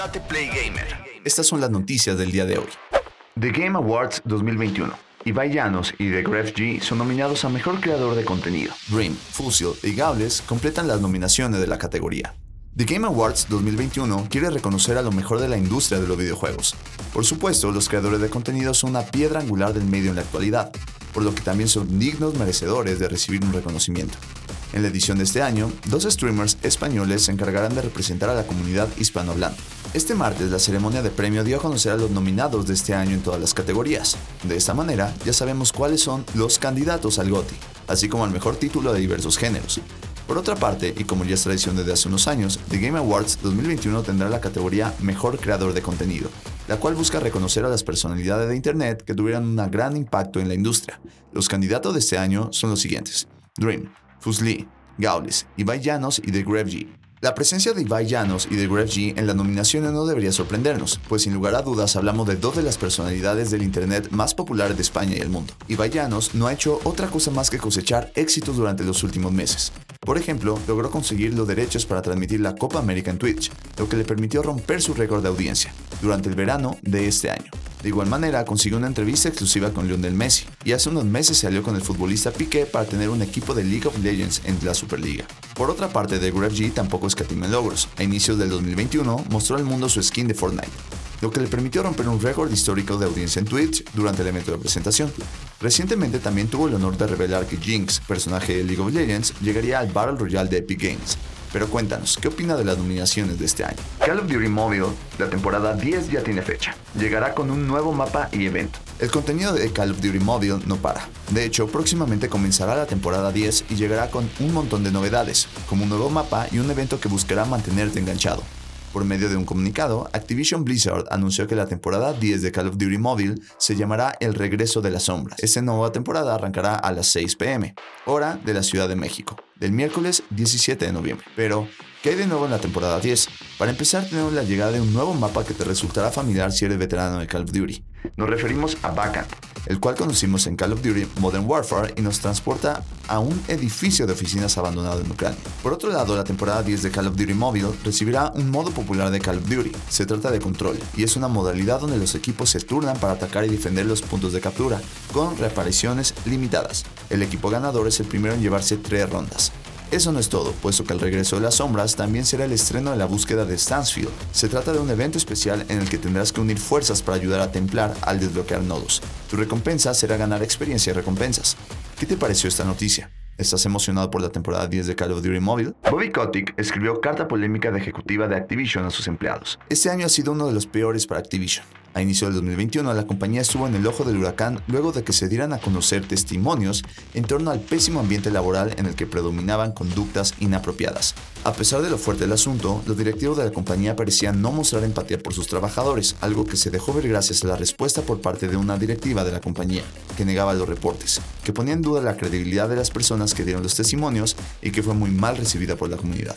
Date Play Gamer. Estas son las noticias del día de hoy. The Game Awards 2021. Ibai Llanos y The Graph G son nominados a Mejor Creador de Contenido. Dream, Fusil y Gables completan las nominaciones de la categoría. The Game Awards 2021 quiere reconocer a lo mejor de la industria de los videojuegos. Por supuesto, los creadores de contenido son una piedra angular del medio en la actualidad, por lo que también son dignos merecedores de recibir un reconocimiento. En la edición de este año, dos streamers españoles se encargarán de representar a la comunidad hispanohablante. Este martes la ceremonia de premio dio a conocer a los nominados de este año en todas las categorías. De esta manera ya sabemos cuáles son los candidatos al GOTY, así como al mejor título de diversos géneros. Por otra parte, y como ya es tradición desde hace unos años, The Game Awards 2021 tendrá la categoría Mejor Creador de Contenido, la cual busca reconocer a las personalidades de Internet que tuvieran un gran impacto en la industria. Los candidatos de este año son los siguientes. Dream, Fusli, Gaules, Ibai Llanos y The G. La presencia de Ibai Llanos y de Greg G en las nominaciones no debería sorprendernos, pues sin lugar a dudas hablamos de dos de las personalidades del Internet más populares de España y el mundo. Ibai Llanos no ha hecho otra cosa más que cosechar éxitos durante los últimos meses. Por ejemplo, logró conseguir los derechos para transmitir la Copa América en Twitch, lo que le permitió romper su récord de audiencia durante el verano de este año. De igual manera, consiguió una entrevista exclusiva con Lionel Messi y hace unos meses salió con el futbolista Piqué para tener un equipo de League of Legends en la Superliga. Por otra parte, The Grab G tampoco escatima logros. A inicios del 2021 mostró al mundo su skin de Fortnite, lo que le permitió romper un récord histórico de audiencia en Twitch durante el evento de presentación. Recientemente también tuvo el honor de revelar que Jinx, personaje de League of Legends, llegaría al Battle Royale de Epic Games, pero cuéntanos, ¿qué opina de las nominaciones de este año? Call of Duty Mobile, la temporada 10 ya tiene fecha. Llegará con un nuevo mapa y evento. El contenido de Call of Duty Mobile no para. De hecho, próximamente comenzará la temporada 10 y llegará con un montón de novedades, como un nuevo mapa y un evento que buscará mantenerte enganchado. Por medio de un comunicado, Activision Blizzard anunció que la temporada 10 de Call of Duty Mobile se llamará El Regreso de las Sombras. Esta nueva temporada arrancará a las 6 pm, hora de la Ciudad de México, del miércoles 17 de noviembre. Pero, ¿qué hay de nuevo en la temporada 10? Para empezar, tenemos la llegada de un nuevo mapa que te resultará familiar si eres veterano de Call of Duty. Nos referimos a Bacan, el cual conocimos en Call of Duty Modern Warfare y nos transporta a un edificio de oficinas abandonado en Ucrania. Por otro lado, la temporada 10 de Call of Duty Mobile recibirá un modo popular de Call of Duty. Se trata de control y es una modalidad donde los equipos se turnan para atacar y defender los puntos de captura, con reapariciones limitadas. El equipo ganador es el primero en llevarse tres rondas. Eso no es todo, puesto que el regreso de las sombras también será el estreno de la búsqueda de Stansfield. Se trata de un evento especial en el que tendrás que unir fuerzas para ayudar a Templar al desbloquear nodos. Tu recompensa será ganar experiencia y recompensas. ¿Qué te pareció esta noticia? ¿Estás emocionado por la temporada 10 de Call of Duty Mobile? Bobby Kotick escribió carta polémica de ejecutiva de Activision a sus empleados. Este año ha sido uno de los peores para Activision. A inicio del 2021, la compañía estuvo en el ojo del huracán luego de que se dieran a conocer testimonios en torno al pésimo ambiente laboral en el que predominaban conductas inapropiadas. A pesar de lo fuerte del asunto, los directivos de la compañía parecían no mostrar empatía por sus trabajadores, algo que se dejó ver gracias a la respuesta por parte de una directiva de la compañía, que negaba los reportes, que ponía en duda la credibilidad de las personas que dieron los testimonios y que fue muy mal recibida por la comunidad.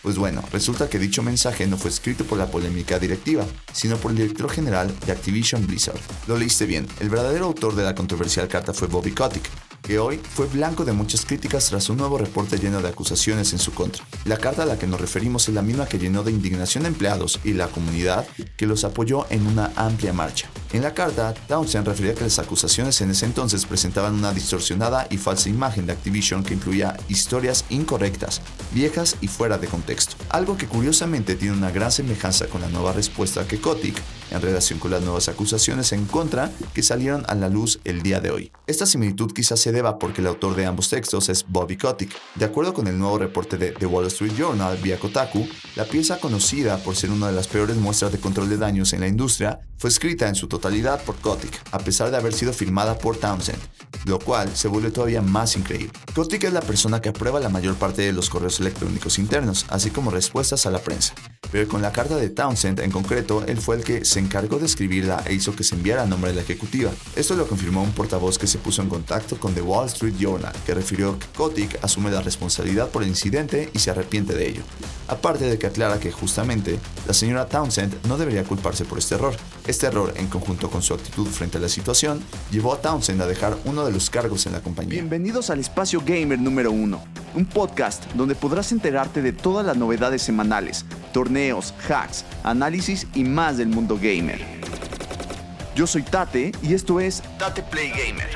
Pues bueno, resulta que dicho mensaje no fue escrito por la polémica directiva, sino por el director general de Activision Blizzard. Lo leíste bien, el verdadero autor de la controversial carta fue Bobby Kotick, que hoy fue blanco de muchas críticas tras un nuevo reporte lleno de acusaciones en su contra. La carta a la que nos referimos es la misma que llenó de indignación a empleados y la comunidad que los apoyó en una amplia marcha. En la carta, Townsend refería que las acusaciones en ese entonces presentaban una distorsionada y falsa imagen de Activision que incluía historias incorrectas, viejas y fuera de contexto. Algo que curiosamente tiene una gran semejanza con la nueva respuesta que Kotick en relación con las nuevas acusaciones en contra que salieron a la luz el día de hoy. Esta similitud quizás se deba porque el autor de ambos textos es Bobby Kotick. De acuerdo con el nuevo reporte de The Wall Street Journal vía Kotaku, la pieza conocida por ser una de las peores muestras de control de daños en la industria fue escrita en su totalidad por Kotick, a pesar de haber sido firmada por Townsend, lo cual se vuelve todavía más increíble. Kotick es la persona que aprueba la mayor parte de los correos electrónicos internos, así como respuestas a la prensa pero con la carta de Townsend en concreto, él fue el que se encargó de escribirla e hizo que se enviara a nombre de la ejecutiva. Esto lo confirmó un portavoz que se puso en contacto con The Wall Street Journal, que refirió que Kotick asume la responsabilidad por el incidente y se arrepiente de ello. Aparte de que aclara que justamente la señora Townsend no debería culparse por este error. Este error, en conjunto con su actitud frente a la situación, llevó a Townsend a dejar uno de los cargos en la compañía. Bienvenidos al Espacio Gamer número 1, un podcast donde podrás enterarte de todas las novedades semanales torneos, hacks, análisis y más del mundo gamer. Yo soy Tate y esto es Tate Play Gamer.